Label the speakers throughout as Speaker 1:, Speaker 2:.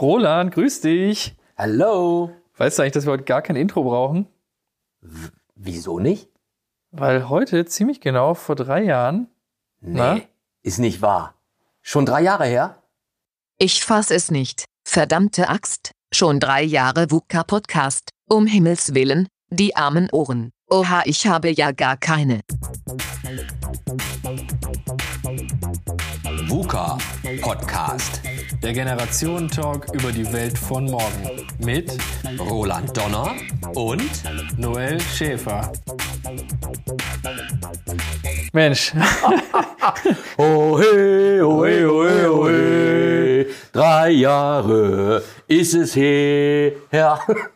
Speaker 1: Roland, grüß dich.
Speaker 2: Hallo.
Speaker 1: Weißt du eigentlich, dass wir heute gar kein Intro brauchen?
Speaker 2: W wieso nicht?
Speaker 1: Weil heute ziemlich genau vor drei Jahren.
Speaker 2: Nee,
Speaker 1: Na?
Speaker 2: ist nicht wahr. Schon drei Jahre her?
Speaker 3: Ich fass es nicht. Verdammte Axt. Schon drei Jahre VUCA Podcast. Um Himmels Willen. Die armen Ohren. Oha, ich habe ja gar keine.
Speaker 4: VUCA Podcast.
Speaker 1: Der Generationen-Talk über die Welt von morgen. Mit
Speaker 4: Roland Donner und
Speaker 1: Noel Schäfer. Mensch,
Speaker 2: Oh hey, oh hey, oh hey, oh hey. Drei Jahre ist es her.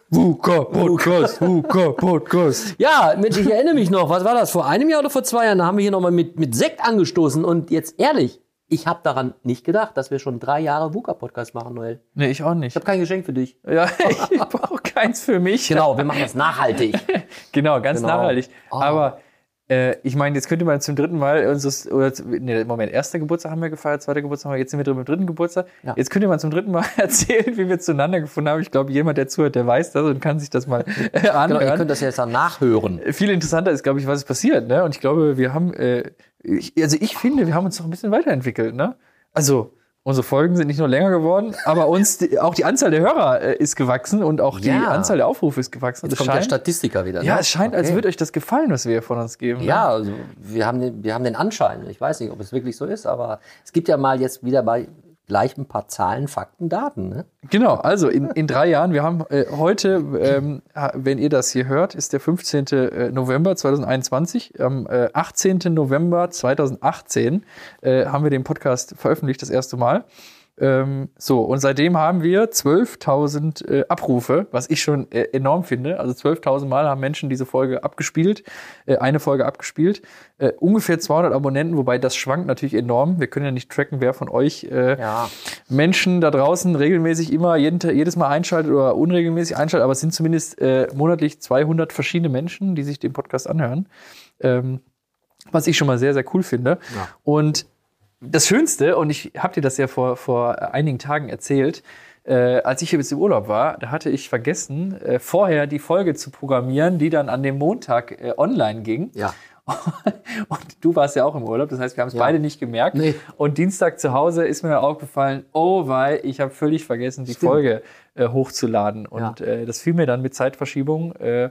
Speaker 1: VUCA Podcast, VUCA Podcast.
Speaker 2: Ja, Mensch, ich erinnere mich noch. Was war das? Vor einem Jahr oder vor zwei Jahren? Da haben wir hier nochmal mit, mit Sekt angestoßen. Und jetzt ehrlich, ich habe daran nicht gedacht, dass wir schon drei Jahre VUCA-Podcast machen, Noel.
Speaker 1: Nee, ich auch
Speaker 2: Ich
Speaker 1: nicht.
Speaker 2: habe kein Geschenk für dich.
Speaker 1: Ja, ich brauche keins für mich.
Speaker 2: Genau, wir machen das nachhaltig.
Speaker 1: Genau, ganz
Speaker 2: Genau.
Speaker 1: nachhaltig.
Speaker 2: Ah.
Speaker 1: Aber äh, ich meine, jetzt könnte man zum dritten Mal unseres, oder nee, Moment, erster Geburtstag haben wir gefeiert, zweiter Geburtstag haben wir, jetzt sind wir drin beim dritten Geburtstag.
Speaker 2: Ja.
Speaker 1: Jetzt könnte man zum dritten Mal erzählen, wie wir zueinander gefunden haben. Ich glaube, jemand, der zuhört, der weiß das und kann sich das mal äh,
Speaker 2: Genau, ihr
Speaker 1: anhören.
Speaker 2: könnt das jetzt dann nachhören.
Speaker 1: Viel interessanter ist, glaube ich, was ist passiert. Ne? Und ich glaube, wir haben, äh, ich, also ich finde, wir haben uns noch ein bisschen weiterentwickelt. Ne? Also unsere Folgen sind nicht nur länger geworden, aber uns die, auch die Anzahl der Hörer äh, ist gewachsen und auch die
Speaker 2: Ja.
Speaker 1: Anzahl der Aufrufe ist gewachsen.
Speaker 2: Jetzt
Speaker 1: Das
Speaker 2: kommt der
Speaker 1: scheint-
Speaker 2: Statistiker wieder.
Speaker 1: ja,
Speaker 2: ne?
Speaker 1: es scheint, als
Speaker 2: Okay.
Speaker 1: würde euch das gefallen, was wir von uns geben. ne?
Speaker 2: Ja, also wir haben, den, wir haben den Anschein. Ich weiß nicht, ob es wirklich so ist, aber es gibt ja mal jetzt wieder bei gleich ein paar Zahlen, Fakten, Daten. Ne?
Speaker 1: Genau, also in, in drei Jahren, wir haben äh, heute, ähm, wenn ihr das hier hört, ist der 15. äh, November 2021. Am äh, 18. November 2018 äh, haben wir den Podcast veröffentlicht, das erste Mal. Ähm, so, und seitdem haben wir 12.000 äh, Abrufe, was ich schon äh, enorm finde. Also 12.000 Mal haben Menschen diese Folge abgespielt, äh, eine Folge abgespielt. Äh, ungefähr 200 Abonnenten, wobei das schwankt natürlich enorm. Wir können ja nicht tracken, wer von euch äh,
Speaker 2: Ja.
Speaker 1: Menschen da draußen regelmäßig immer jeden, jedes Mal einschaltet oder unregelmäßig einschaltet, aber es sind zumindest äh, monatlich 200 verschiedene Menschen, die sich den Podcast anhören. Ähm, was ich schon mal sehr, sehr cool finde.
Speaker 2: Ja.
Speaker 1: Und das Schönste, und ich habe dir das ja vor, vor einigen Tagen erzählt, äh, als ich jetzt im Urlaub war, da hatte ich vergessen, äh, vorher die Folge zu programmieren, die dann an dem Montag äh, online ging.
Speaker 2: Ja.
Speaker 1: Und du warst ja auch im Urlaub, das heißt, wir haben es
Speaker 2: Ja.
Speaker 1: beide nicht gemerkt.
Speaker 2: Nee.
Speaker 1: Und Dienstag zu Hause ist mir aufgefallen, oh, weil ich habe völlig vergessen, die
Speaker 2: Stimmt.
Speaker 1: Folge äh, hochzuladen. Und
Speaker 2: Ja.
Speaker 1: äh, das fiel mir dann mit Zeitverschiebung äh,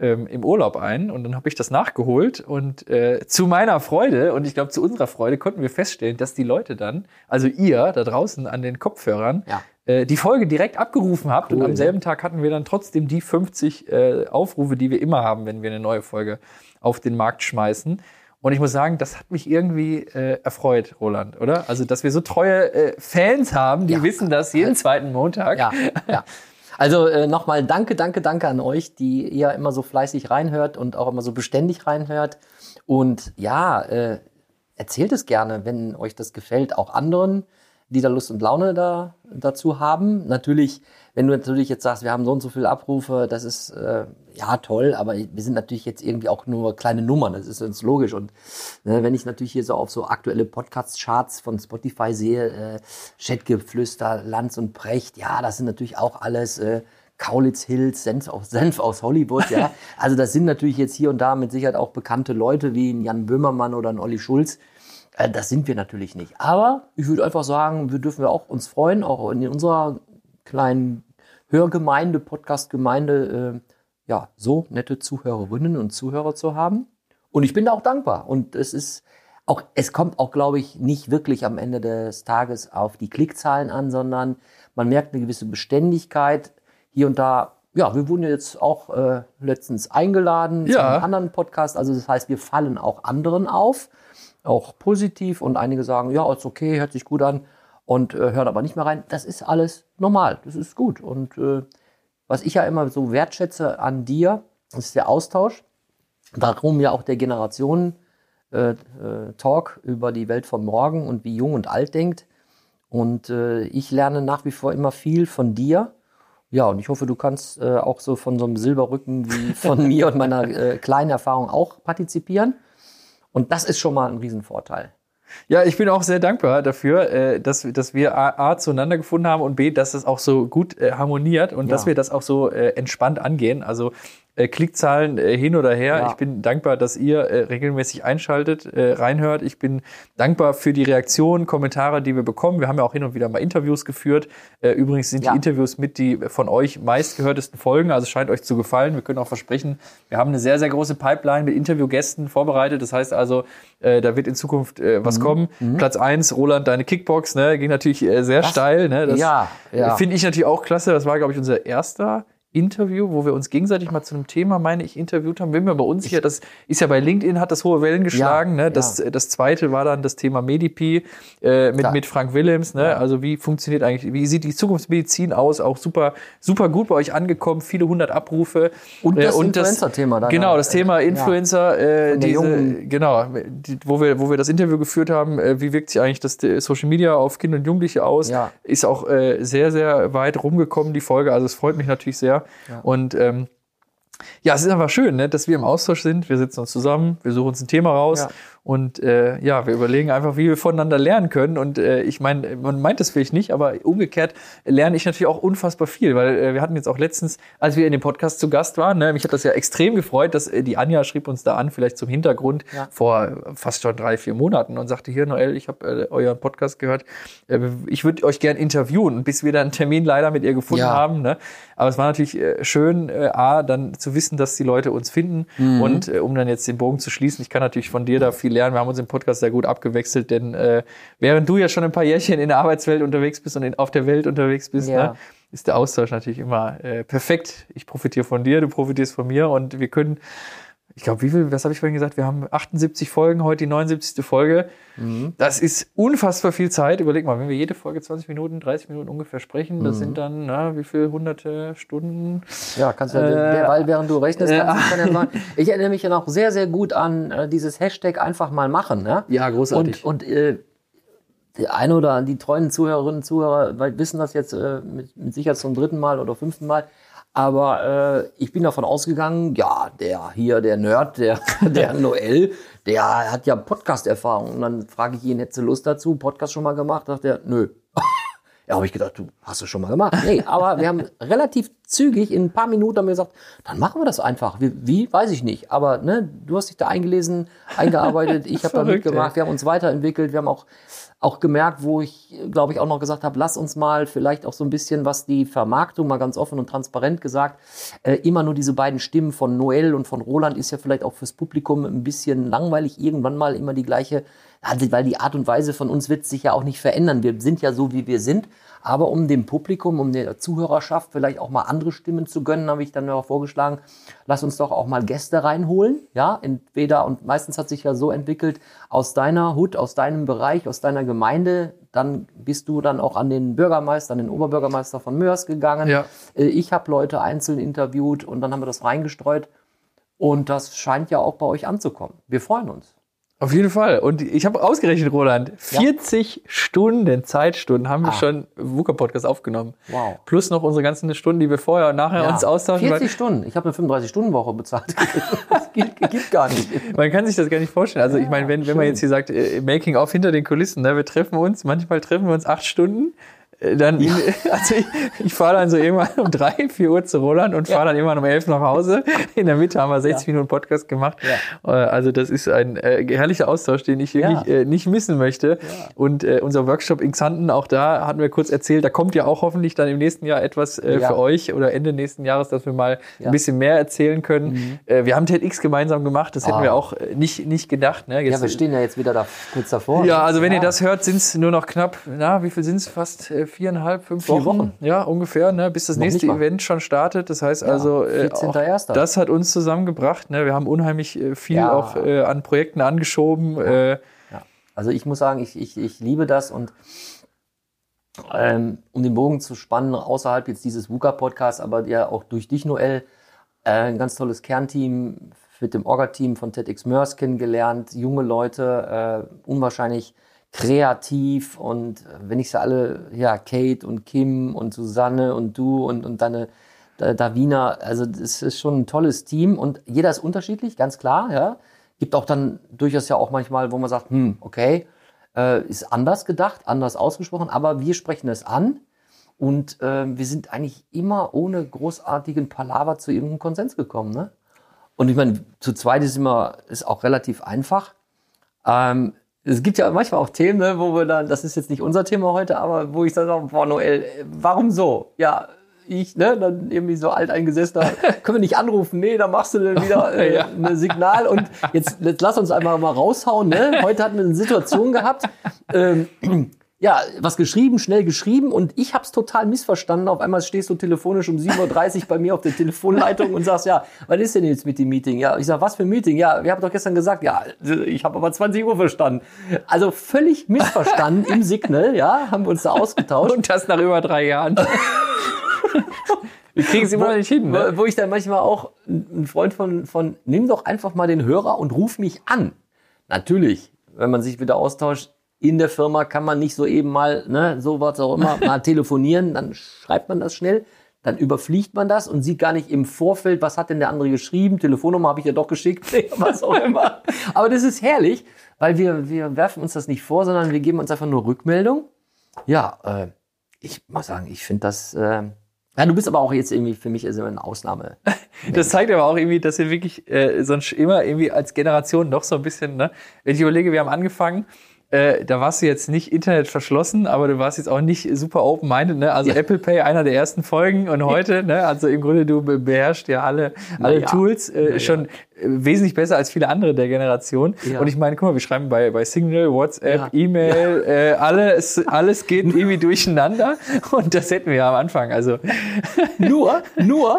Speaker 1: ähm, im Urlaub ein. Und dann habe ich das nachgeholt. Und äh, zu meiner Freude, und ich glaube zu unserer Freude, konnten wir feststellen, dass die Leute dann, also ihr da draußen an den Kopfhörern,
Speaker 2: Ja.
Speaker 1: äh, die Folge direkt abgerufen habt. und
Speaker 2: Cool,
Speaker 1: am
Speaker 2: ne?
Speaker 1: selben Tag hatten wir dann trotzdem die 50 äh, Aufrufe, die wir immer haben, wenn wir eine neue Folge auf den Markt schmeißen. Und ich muss sagen, das hat mich irgendwie äh, erfreut, Roland, oder? Also, dass wir so treue äh, Fans haben, die
Speaker 2: Ja.
Speaker 1: wissen das jeden zweiten Montag.
Speaker 2: Ja, ja. Also äh, nochmal danke, danke, danke an euch, die ihr immer so fleißig reinhört und auch immer so beständig reinhört. Und ja, äh, erzählt es gerne, wenn euch das gefällt, auch anderen, die da Lust und Laune da, dazu haben. Natürlich, wenn du natürlich jetzt sagst, wir haben so und so viele Abrufe, das ist äh, ja toll, aber wir sind natürlich jetzt irgendwie auch nur kleine Nummern, das ist uns logisch. Und ne, wenn ich natürlich hier so auf so aktuelle Podcast-Charts von Spotify sehe, äh, Chatgeflüster, Lanz und Precht, ja, das sind natürlich auch alles äh, Kaulitz Hills, Senf aus, Senf aus Hollywood, ja. Also das sind natürlich jetzt hier und da mit Sicherheit auch bekannte Leute wie ein Jan Böhmermann oder ein Olli Schulz. Äh, Das sind wir natürlich nicht. Aber ich würde einfach sagen, wir dürfen wir auch uns freuen, auch in unserer kleinen Hörgemeinde, Podcast-Gemeinde, äh, ja, so nette Zuhörerinnen und Zuhörer zu haben. Und ich bin da auch dankbar. Und es ist auch, es kommt auch, glaube ich, nicht wirklich am Ende des Tages auf die Klickzahlen an, sondern man merkt eine gewisse Beständigkeit hier und da. Ja, wir wurden jetzt auch äh, letztens eingeladen zu
Speaker 1: Ja.
Speaker 2: einem anderen Podcast. Also das heißt, wir fallen auch anderen auf, auch positiv. Und einige sagen, ja, ist okay, hört sich gut an und äh, hören aber nicht mehr rein. Das ist alles normal, das ist gut. Und äh, was ich ja immer so wertschätze an dir, ist der Austausch. Darum ja auch der Generationen äh, äh, Talk über die Welt von morgen und wie jung und alt denkt. Und äh, ich lerne nach wie vor immer viel von dir. Ja, und ich hoffe, du kannst äh, auch so von so einem Silberrücken wie von mir und meiner äh, kleinen Erfahrung auch partizipieren. Und das ist schon mal ein Riesenvorteil.
Speaker 1: Ja, ich bin auch sehr dankbar dafür, äh, dass, dass wir A, zueinander gefunden haben und B, dass es auch so gut äh, harmoniert und
Speaker 2: Ja.
Speaker 1: dass wir das auch so äh, entspannt angehen. Also Klickzahlen äh, hin oder her.
Speaker 2: Ja.
Speaker 1: Ich bin dankbar, dass ihr äh, regelmäßig einschaltet, äh, reinhört. Ich bin dankbar für die Reaktionen, Kommentare, die wir bekommen. Wir haben ja auch hin und wieder mal Interviews geführt. Äh, übrigens sind
Speaker 2: Ja.
Speaker 1: die Interviews mit die von euch meistgehörtesten Folgen. Also es scheint euch zu gefallen. Wir können auch versprechen, wir haben eine sehr, sehr große Pipeline mit Interviewgästen vorbereitet. Das heißt also, äh, da wird in Zukunft äh,
Speaker 2: Mhm.
Speaker 1: was kommen. Platz eins, Roland, deine Kickbox, ne, ging natürlich äh, sehr steil. Ne? Das
Speaker 2: Ja, ja.
Speaker 1: Finde ich natürlich auch klasse. Das war, glaube ich, unser erster Interview, wo wir uns gegenseitig mal zu einem Thema, meine ich, interviewt haben. Bin mir aber unsicher. Das ist ja bei LinkedIn, hat das hohe Wellen geschlagen.
Speaker 2: Ja,
Speaker 1: ne? das,
Speaker 2: ja.
Speaker 1: das zweite war dann das Thema Medipi äh, mit,
Speaker 2: Ja.
Speaker 1: mit Frank Willems. Ne? Also wie funktioniert eigentlich, wie sieht die Zukunftsmedizin aus? Auch super, super gut bei euch angekommen. Viele hundert Abrufe.
Speaker 2: Und das
Speaker 1: Äh,
Speaker 2: Influencer-Thema dann
Speaker 1: Genau, das Thema Influencer, äh, diese, genau, die, wo wir, wo wir das Interview geführt haben, äh, wie wirkt sich eigentlich das äh, Social Media auf Kinder und Jugendliche aus,
Speaker 2: Ja.
Speaker 1: ist auch äh, sehr, sehr weit rumgekommen, die Folge. Also es freut mich natürlich sehr. Und ähm, ja, es ist einfach schön, ne, dass wir im Austausch sind. Wir sitzen uns zusammen, wir suchen uns ein Thema raus
Speaker 2: Ja.
Speaker 1: Und äh, ja, wir überlegen einfach, wie wir voneinander lernen können. Und äh, ich meine, man meint das vielleicht nicht, aber umgekehrt lerne ich natürlich auch unfassbar viel, weil äh, wir hatten jetzt auch letztens, als wir in dem Podcast zu Gast waren, ne, mich hat das ja extrem gefreut, dass äh, die Anja schrieb uns da an, vielleicht zum Hintergrund
Speaker 2: Ja.
Speaker 1: vor fast schon drei, vier Monaten und sagte hier, Noel, ich habe äh, euren Podcast gehört, äh, ich würde euch gern interviewen, bis wir dann einen Termin leider mit ihr gefunden
Speaker 2: Ja.
Speaker 1: haben. Ne? Aber es war natürlich äh, schön, äh, A, dann zu wissen, dass die Leute uns finden
Speaker 2: Mhm.
Speaker 1: und äh, um dann jetzt den Bogen zu schließen, ich kann natürlich von dir da viel lernen. Wir haben uns im Podcast sehr gut abgewechselt, denn äh, während du ja schon ein paar Jährchen in der Arbeitswelt unterwegs bist und in, auf der Welt unterwegs bist,
Speaker 2: Ja.
Speaker 1: ne, ist der Austausch natürlich immer äh, perfekt. Ich profitiere von dir, du profitierst von mir und wir können, ich glaube, wie viel, was habe ich vorhin gesagt? Wir haben 78 Folgen, heute die 79. Folge.
Speaker 2: Mhm.
Speaker 1: Das ist unfassbar viel Zeit. Überleg mal, wenn wir jede Folge 20 Minuten, 30 Minuten ungefähr sprechen,
Speaker 2: Mhm.
Speaker 1: das sind dann, na, wie viel hunderte Stunden?
Speaker 2: Ja, kannst du,
Speaker 1: Äh,
Speaker 2: weil während du rechnest,
Speaker 1: äh,
Speaker 2: kannst du kann ja sagen. Ich erinnere mich ja noch sehr, sehr gut an äh, dieses Hashtag einfach mal machen. Ne?
Speaker 1: Ja, großartig.
Speaker 2: Und, und äh, der eine oder die treuen Zuhörerinnen und Zuhörer wissen das jetzt äh, mit, mit Sicherheit zum dritten Mal oder fünften Mal. Aber äh, ich bin davon ausgegangen, ja, der hier, der Nerd, der, der Noel, der hat ja Podcast-Erfahrung. Und dann frage ich ihn, hättest du Lust dazu? Podcast schon mal gemacht? Sagt er, nö. Ja, habe ich gedacht, du hast es schon mal gemacht. Nee, aber wir haben relativ zügig in ein paar Minuten haben wir gesagt, dann machen wir das einfach. Wie, wie? weiß ich nicht. Aber ne, du hast dich da eingelesen, eingearbeitet, ich habe da mitgemacht,
Speaker 1: ey.
Speaker 2: wir haben uns weiterentwickelt, wir haben auch, auch gemerkt, wo ich, glaube ich, auch noch gesagt habe, lass uns mal vielleicht auch so ein bisschen, was die Vermarktung, mal ganz offen und transparent gesagt, äh, immer nur diese beiden Stimmen von Noel und von Roland ist ja vielleicht auch fürs Publikum ein bisschen langweilig, irgendwann mal immer die gleiche weil die Art und Weise von uns wird sich ja auch nicht verändern. Wir sind ja so, wie wir sind. Aber um dem Publikum, um der Zuhörerschaft vielleicht auch mal andere Stimmen zu gönnen, habe ich dann auch vorgeschlagen, lass uns doch auch mal Gäste reinholen. Ja, entweder, und meistens hat sich ja so entwickelt, aus deiner Hut, aus deinem Bereich, aus deiner Gemeinde, dann bist du dann auch an den Bürgermeister, an den Oberbürgermeister von Mörs gegangen.
Speaker 1: Ja.
Speaker 2: Äh, Ich habe Leute einzeln interviewt und dann haben wir das reingestreut. Und das scheint ja auch bei euch anzukommen. Wir freuen uns.
Speaker 1: Auf jeden Fall. Und ich habe ausgerechnet, Roland, 40 Stunden, Zeitstunden haben wir
Speaker 2: Ah.
Speaker 1: schon VUCA-Podcast aufgenommen.
Speaker 2: Wow.
Speaker 1: Plus noch unsere ganzen Stunden, die wir vorher und nachher uns austauschen.
Speaker 2: 40 Stunden. Ich habe eine 35-Stunden-Woche bezahlt. das gibt, gibt gar nicht.
Speaker 1: Man kann sich das gar nicht vorstellen. Also ich meine, wenn, wenn man jetzt hier sagt, äh, Making of hinter den Kulissen, ne, wir treffen uns, manchmal treffen wir uns acht Stunden. Äh, Dann, in, also ich, ich fahre dann so irgendwann um drei, vier Uhr zu Roland und fahre dann irgendwann um elf nach Hause. In der Mitte haben wir 60 Minuten Podcast gemacht. Äh, Also das ist ein äh, herrlicher Austausch, den ich wirklich
Speaker 2: Ja.
Speaker 1: äh, nicht missen möchte. Und äh, unser Workshop in Xanten, auch da hatten wir kurz erzählt, da kommt ja auch hoffentlich dann im nächsten Jahr etwas äh,
Speaker 2: Ja.
Speaker 1: für euch oder Ende nächsten Jahres, dass wir mal
Speaker 2: Ja.
Speaker 1: ein bisschen mehr erzählen können. Äh, wir haben TEDx gemeinsam gemacht, das hätten
Speaker 2: Ah.
Speaker 1: wir auch äh, nicht, nicht gedacht. Ne? Jetzt,
Speaker 2: Ja, wir stehen ja jetzt wieder da kurz davor.
Speaker 1: ja, also wenn ihr das hört, sind es nur noch knapp, na, wie viel sind es? Fast viereinhalb, fünf
Speaker 2: Vier
Speaker 1: Wochen?
Speaker 2: Wochen.
Speaker 1: Ja, ungefähr, ne, bis das
Speaker 2: Noch
Speaker 1: nächste. Event schon startet. Das heißt also, äh, auch
Speaker 2: 14.01..
Speaker 1: das hat uns zusammengebracht. Ne? Wir haben unheimlich äh, viel
Speaker 2: Ja.
Speaker 1: auch äh, an Projekten angeschoben. Äh,
Speaker 2: Ja. Also ich muss sagen, ich, ich, ich liebe das und ähm, um den Bogen zu spannen, außerhalb jetzt dieses VUCA-Podcasts, aber ja auch durch dich, Noel, äh, ein ganz tolles Kernteam mit dem Orga-Team von TEDx Mörs kennengelernt, junge Leute, äh, unwahrscheinlich kreativ und äh, wenn ich sie alle, ja, Kate und Kim und Susanne und du und, und deine Da- Davina, also das ist schon ein tolles Team und jeder ist unterschiedlich, ganz klar, ja. Gibt auch dann durchaus ja auch manchmal, wo man sagt, hm, okay, Äh, ist anders gedacht, anders ausgesprochen, aber wir sprechen es an und äh, wir sind eigentlich immer ohne großartigen Palaver zu irgendeinem Konsens gekommen. Ne? Und ich meine, zu zweit ist immer ist auch relativ einfach. Ähm, es gibt ja manchmal auch Themen, ne, wo wir dann, das ist jetzt nicht unser Thema heute, aber wo ich dann sage, boah, Noel, warum so? Ja, ich, ne, dann irgendwie so alteingesessener, können wir nicht anrufen, nee, dann machst du dann wieder äh,
Speaker 1: Ja.
Speaker 2: ein Signal und jetzt, jetzt lass uns einfach mal raushauen, ne? Heute hatten wir eine Situation gehabt, ähm, ja, was geschrieben, schnell geschrieben und ich hab's total missverstanden. Auf einmal stehst du telefonisch um 7.30 Uhr bei mir auf der Telefonleitung und sagst, ja, was ist denn jetzt mit dem Meeting? Ja, ich sag, was für ein Meeting? Ja, wir haben doch gestern gesagt, ja, ich habe aber 20 Uhr verstanden. Also völlig missverstanden im Signal, ja, haben wir uns da ausgetauscht.
Speaker 1: Und das nach über drei Jahren. Wir kriegen es immer noch nicht hin. Ne?
Speaker 2: Wo ich dann manchmal auch ein Freund von, von, nimm doch einfach mal den Hörer und ruf mich an. Natürlich, wenn man sich wieder austauscht, in der Firma kann man nicht so eben mal, ne, so was auch immer, mal telefonieren, dann schreibt man das schnell, dann überfliegt man das und sieht gar nicht im Vorfeld, was hat denn der andere geschrieben, Telefonnummer habe ich ja doch geschickt, was auch immer. Aber das ist herrlich, weil wir, wir werfen uns das nicht vor, sondern wir geben uns einfach nur Rückmeldung. Ja, äh, ich muss sagen, ich finde das, äh, ja, du bist aber auch jetzt irgendwie, für mich ist immer eine Ausnahme.
Speaker 1: Das zeigt aber auch irgendwie, dass wir wirklich äh, sonst immer irgendwie als Generation noch so ein bisschen, ne? Wenn ich überlege, wir haben angefangen, äh, da warst du jetzt nicht Internet verschlossen, aber du warst jetzt auch nicht super open-minded, ne? Also
Speaker 2: Ja.
Speaker 1: Apple Pay, einer der ersten Folgen und heute, ne? Also im Grunde, du be- beherrschst ja alle, alle
Speaker 2: ja.
Speaker 1: Tools äh,
Speaker 2: Ja,
Speaker 1: schon äh, wesentlich besser als viele andere der Generation. Und ich meine, guck mal, wir schreiben bei, bei Signal, WhatsApp. E-Mail, äh, alles, alles geht irgendwie durcheinander und das hätten wir ja am Anfang. Also
Speaker 2: Nur, nur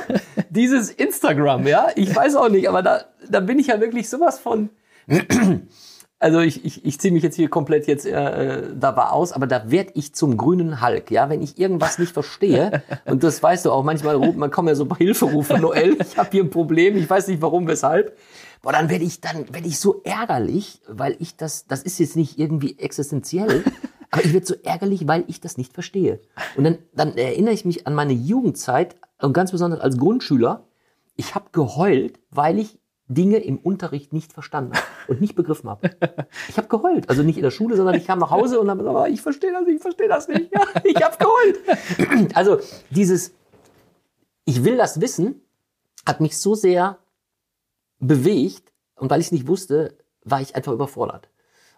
Speaker 2: dieses Instagram, ja. Ich weiß auch nicht, aber da, da bin ich ja wirklich sowas von. Also ich, ich, ich ziehe mich jetzt hier komplett jetzt äh, äh, dabei aus, aber da werd ich zum grünen Hulk, ja, wenn ich irgendwas nicht verstehe und das weißt du auch, manchmal ruft man kommen ja so Hilferufe, Noel, ich habe hier ein Problem, ich weiß nicht warum, weshalb. Boah, dann werde ich dann werde ich so ärgerlich, weil ich das das ist jetzt nicht irgendwie existenziell, aber ich werde so ärgerlich, weil ich das nicht verstehe. Und dann dann erinnere ich mich an meine Jugendzeit und ganz besonders als Grundschüler, ich habe geheult, weil ich Dinge im Unterricht nicht verstanden habe und nicht begriffen habe. Ich habe geheult. Also nicht in der Schule, sondern ich kam nach Hause und habe gesagt, "Ah, ich verstehe das nicht, ich verstehe das nicht. Ja, ich habe geheult. Also dieses, ich will das wissen, hat mich so sehr bewegt und weil ich es nicht wusste, war ich einfach überfordert.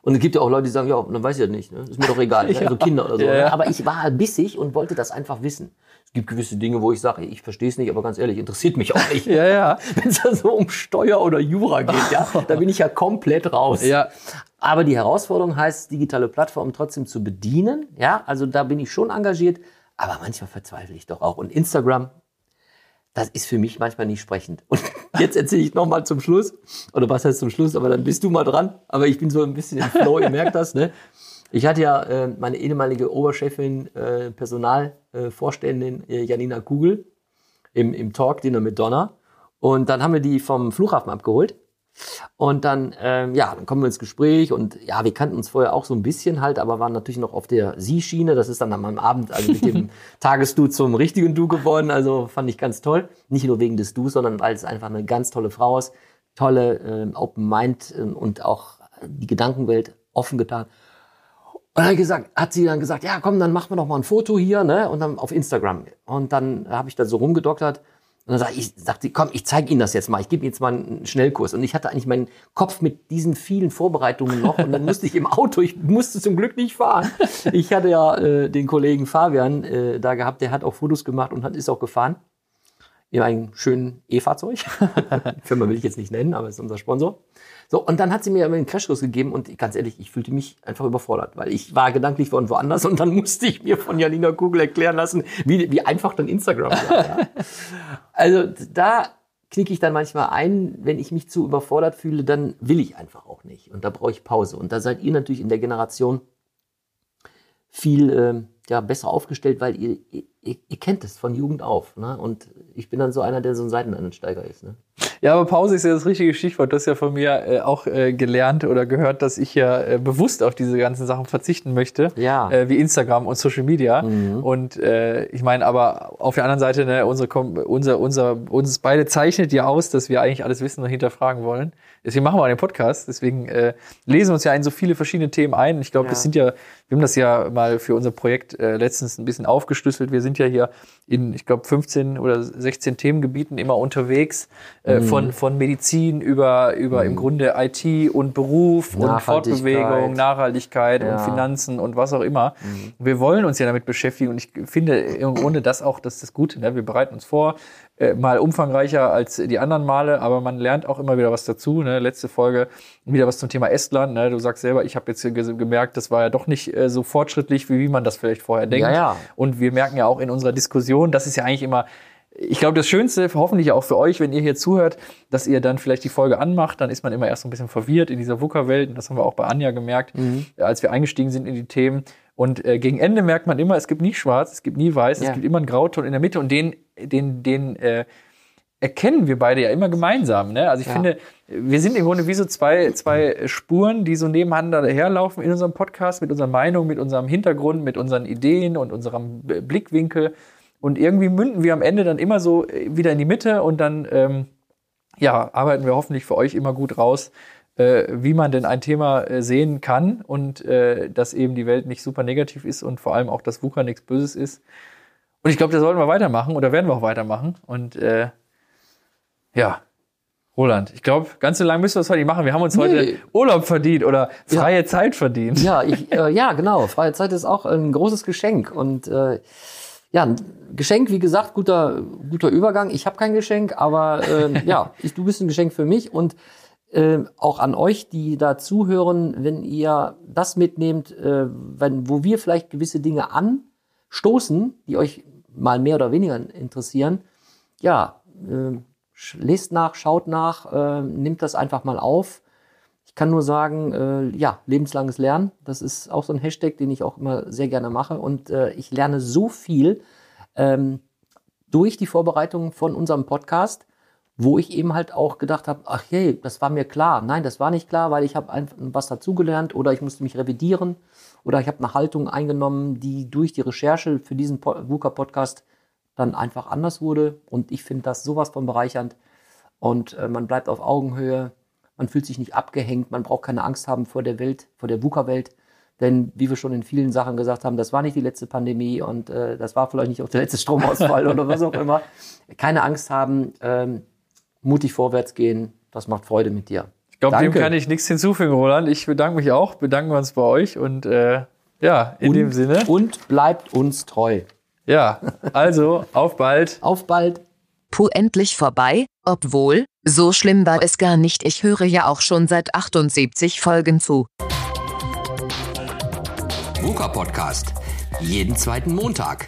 Speaker 2: Und es gibt ja auch Leute, die sagen, ja, dann weiß ich ja nicht, ne? ist mir doch egal, ne? also Kinder oder so.
Speaker 1: Ja, ja.
Speaker 2: Ne? Aber ich war bissig und wollte das einfach wissen. Es gibt gewisse Dinge, wo ich sage, ich verstehe es nicht, aber ganz ehrlich, interessiert mich auch nicht.
Speaker 1: ja, ja.
Speaker 2: Wenn es da so um Steuer oder Jura geht, ja, da bin ich ja komplett raus.
Speaker 1: Ja.
Speaker 2: Aber die Herausforderung heißt, digitale Plattformen trotzdem zu bedienen. Ja, also da bin ich schon engagiert, aber manchmal verzweifle ich doch auch. Und Instagram, das ist für mich manchmal nicht sprechend. Und jetzt erzähle ich nochmal zum Schluss, oder was heißt zum Schluss, aber dann bist du mal dran. Aber ich bin so ein bisschen im Flow, ihr merkt das, ne? Ich hatte ja äh, meine ehemalige Oberchefin, äh, Personalvorständin äh, Janina Kugel im, im Talk Dinner mit Donna. Und dann haben wir die vom Flughafen abgeholt. Und dann, ähm, ja, dann kommen wir ins Gespräch und ja, wir kannten uns vorher auch so ein bisschen halt, aber waren natürlich noch auf der Sie-Schiene. Das ist dann am Abend also mit dem Tagesdu zum richtigen Du geworden. Also fand ich ganz toll. Nicht nur wegen des Du, sondern weil es einfach eine ganz tolle Frau ist. Tolle ähm, Open Mind ähm, und auch die Gedankenwelt offen getan. Und dann gesagt, hat sie dann gesagt, ja komm, dann machen wir doch mal ein Foto hier, ne? Und dann auf Instagram. Und dann habe ich da so rumgedoktert. Und dann sag ich, sagt sie, komm, ich zeige Ihnen das jetzt mal. Ich gebe Ihnen jetzt mal einen Schnellkurs. Und ich hatte eigentlich meinen Kopf mit diesen vielen Vorbereitungen noch. Und dann musste ich im Auto, ich musste zum Glück nicht fahren. Ich hatte ja äh, den Kollegen Fabian äh, da gehabt, der hat auch Fotos gemacht und hat, ist auch gefahren. In einem schönen E-Fahrzeug. Firma will ich jetzt nicht nennen, aber ist unser Sponsor. So, und dann hat sie mir einen Crashkurs gegeben und ganz ehrlich, ich fühlte mich einfach überfordert, weil ich war gedanklich von woanders und dann musste ich mir von Janina Kugel erklären lassen, wie, wie einfach dann Instagram war. Ja. Also da knicke ich dann manchmal ein, wenn ich mich zu überfordert fühle, dann will ich einfach auch nicht und da brauche ich Pause. Und da seid ihr natürlich in der Generation viel ähm, ja, besser aufgestellt, weil ihr, ihr, ihr kennt es von Jugend auf. Ne? Und ich bin dann so einer, der so ein Seitenansteiger ist. Ne?
Speaker 1: Ja, aber Pause ist ja das richtige Stichwort. Du hast ja von mir äh, auch äh, gelernt oder gehört, dass ich ja äh, bewusst auf diese ganzen Sachen verzichten möchte.
Speaker 2: Ja.
Speaker 1: Äh, wie Instagram und Social Media. Und äh, ich meine, aber auf der anderen Seite, ne, unsere, unser, unser, uns beide zeichnet ja aus, dass wir eigentlich alles wissen und hinterfragen wollen. Deswegen machen wir den Podcast. Deswegen äh, lesen wir uns ja in so viele verschiedene Themen ein. Ich glaube,
Speaker 2: Ja.
Speaker 1: das sind ja, wir haben das ja mal für unser Projekt äh, letztens ein bisschen aufgeschlüsselt. Wir sind ja hier in, ich glaube, 15 oder 16 Themengebieten immer unterwegs, äh,
Speaker 2: Mhm.
Speaker 1: von, von Medizin über, über im Grunde IT und Beruf und. Fortbewegung, Nachhaltigkeit
Speaker 2: Ja. Mhm.
Speaker 1: und Finanzen und was auch immer. Wir wollen uns ja damit beschäftigen und ich finde im Grunde das auch, das ist das Gute. Ne? Wir bereiten uns vor, äh, mal umfangreicher als die anderen Male, aber man lernt auch immer wieder was dazu. Ne? Letzte Folge wieder was zum Thema Estland. Ne? Du sagst selber, ich habe jetzt ge- gemerkt, das war ja doch nicht äh, so fortschrittlich, wie, wie man das vielleicht vorher denkt.
Speaker 2: Ja, ja.
Speaker 1: Und wir merken ja auch in unserer Diskussion, das ist ja eigentlich immer ich glaube, das Schönste, hoffentlich auch für euch, wenn ihr hier zuhört, dass ihr dann vielleicht die Folge anmacht, dann ist man immer erst so ein bisschen verwirrt in dieser VUCA-Welt. Und das haben wir auch bei Anja gemerkt, äh, als wir eingestiegen sind in die Themen. Und äh, gegen Ende merkt man immer, es gibt nie schwarz, es gibt nie weiß,
Speaker 2: Ja.
Speaker 1: es gibt immer einen Grauton in der Mitte und den, den, den äh, erkennen wir beide ja immer gemeinsam. Ne? Also ich
Speaker 2: Ja.
Speaker 1: finde, wir sind im Grunde wie so zwei, zwei Spuren, die so nebeneinander herlaufen in unserem Podcast, mit unserer Meinung, mit unserem Hintergrund, mit unseren Ideen und unserem Blickwinkel. Und irgendwie münden wir am Ende dann immer so äh, wieder in die Mitte und dann ähm, ja, arbeiten wir hoffentlich für euch immer gut raus, wie man denn ein Thema äh, sehen kann und äh, dass eben die Welt nicht super negativ ist und vor allem auch, dass VUCA nichts Böses ist. Und ich glaube, da sollten wir weitermachen oder werden wir auch weitermachen. Und äh, ja, Roland, ich glaube, ganz so lange müssen wir es heute nicht machen. Wir haben uns heute
Speaker 2: Nee.
Speaker 1: Urlaub verdient oder freie Zeit verdient.
Speaker 2: Ja, ich, äh, ja, genau. Freie Zeit ist auch ein großes Geschenk. Und äh, ja, ein Geschenk, wie gesagt, guter, guter Übergang. Ich habe kein Geschenk, aber äh, ja, ich, du bist ein Geschenk für mich und äh, auch an euch, die da zuhören, wenn ihr das mitnehmt, äh, wenn, wo wir vielleicht gewisse Dinge anstoßen, die euch mal mehr oder weniger interessieren, ja, äh, lest nach, schaut nach, äh, nimmt das einfach mal auf. Ich kann nur sagen, äh, ja, lebenslanges Lernen, das ist auch so ein Hashtag, den ich auch immer sehr gerne mache. Und äh, ich lerne so viel ähm, durch die Vorbereitung von unserem Podcast, wo ich eben halt auch gedacht habe, ach hey, das war mir klar. Nein, das war nicht klar, weil ich habe einfach was dazugelernt oder ich musste mich revidieren oder ich habe eine Haltung eingenommen, die durch die Recherche für diesen Po- VUCA-Podcast dann einfach anders wurde. Und ich finde das sowas von bereichernd. Und äh, man bleibt auf Augenhöhe, man fühlt sich nicht abgehängt, man braucht keine Angst haben vor der Welt, vor der VUCA-Welt. Denn wie wir schon in vielen Sachen gesagt haben, das war nicht die letzte Pandemie und äh, das war vielleicht nicht auch der letzte Stromausfall oder was auch immer. Keine Angst haben, ähm, mutig vorwärts gehen, das macht Freude mit dir.
Speaker 1: Ich glaube, dem kann ich nichts hinzufügen, Roland. Ich bedanke mich auch, bedanken wir uns bei euch und äh, ja, in
Speaker 2: und,
Speaker 1: dem Sinne,
Speaker 2: Und bleibt uns treu.
Speaker 1: ja, also auf bald.
Speaker 2: Auf bald.
Speaker 3: Puh, endlich vorbei, obwohl, so schlimm war es gar nicht. Ich höre ja auch schon seit 78 Folgen zu.
Speaker 4: VUCA Podcast. Jeden zweiten Montag.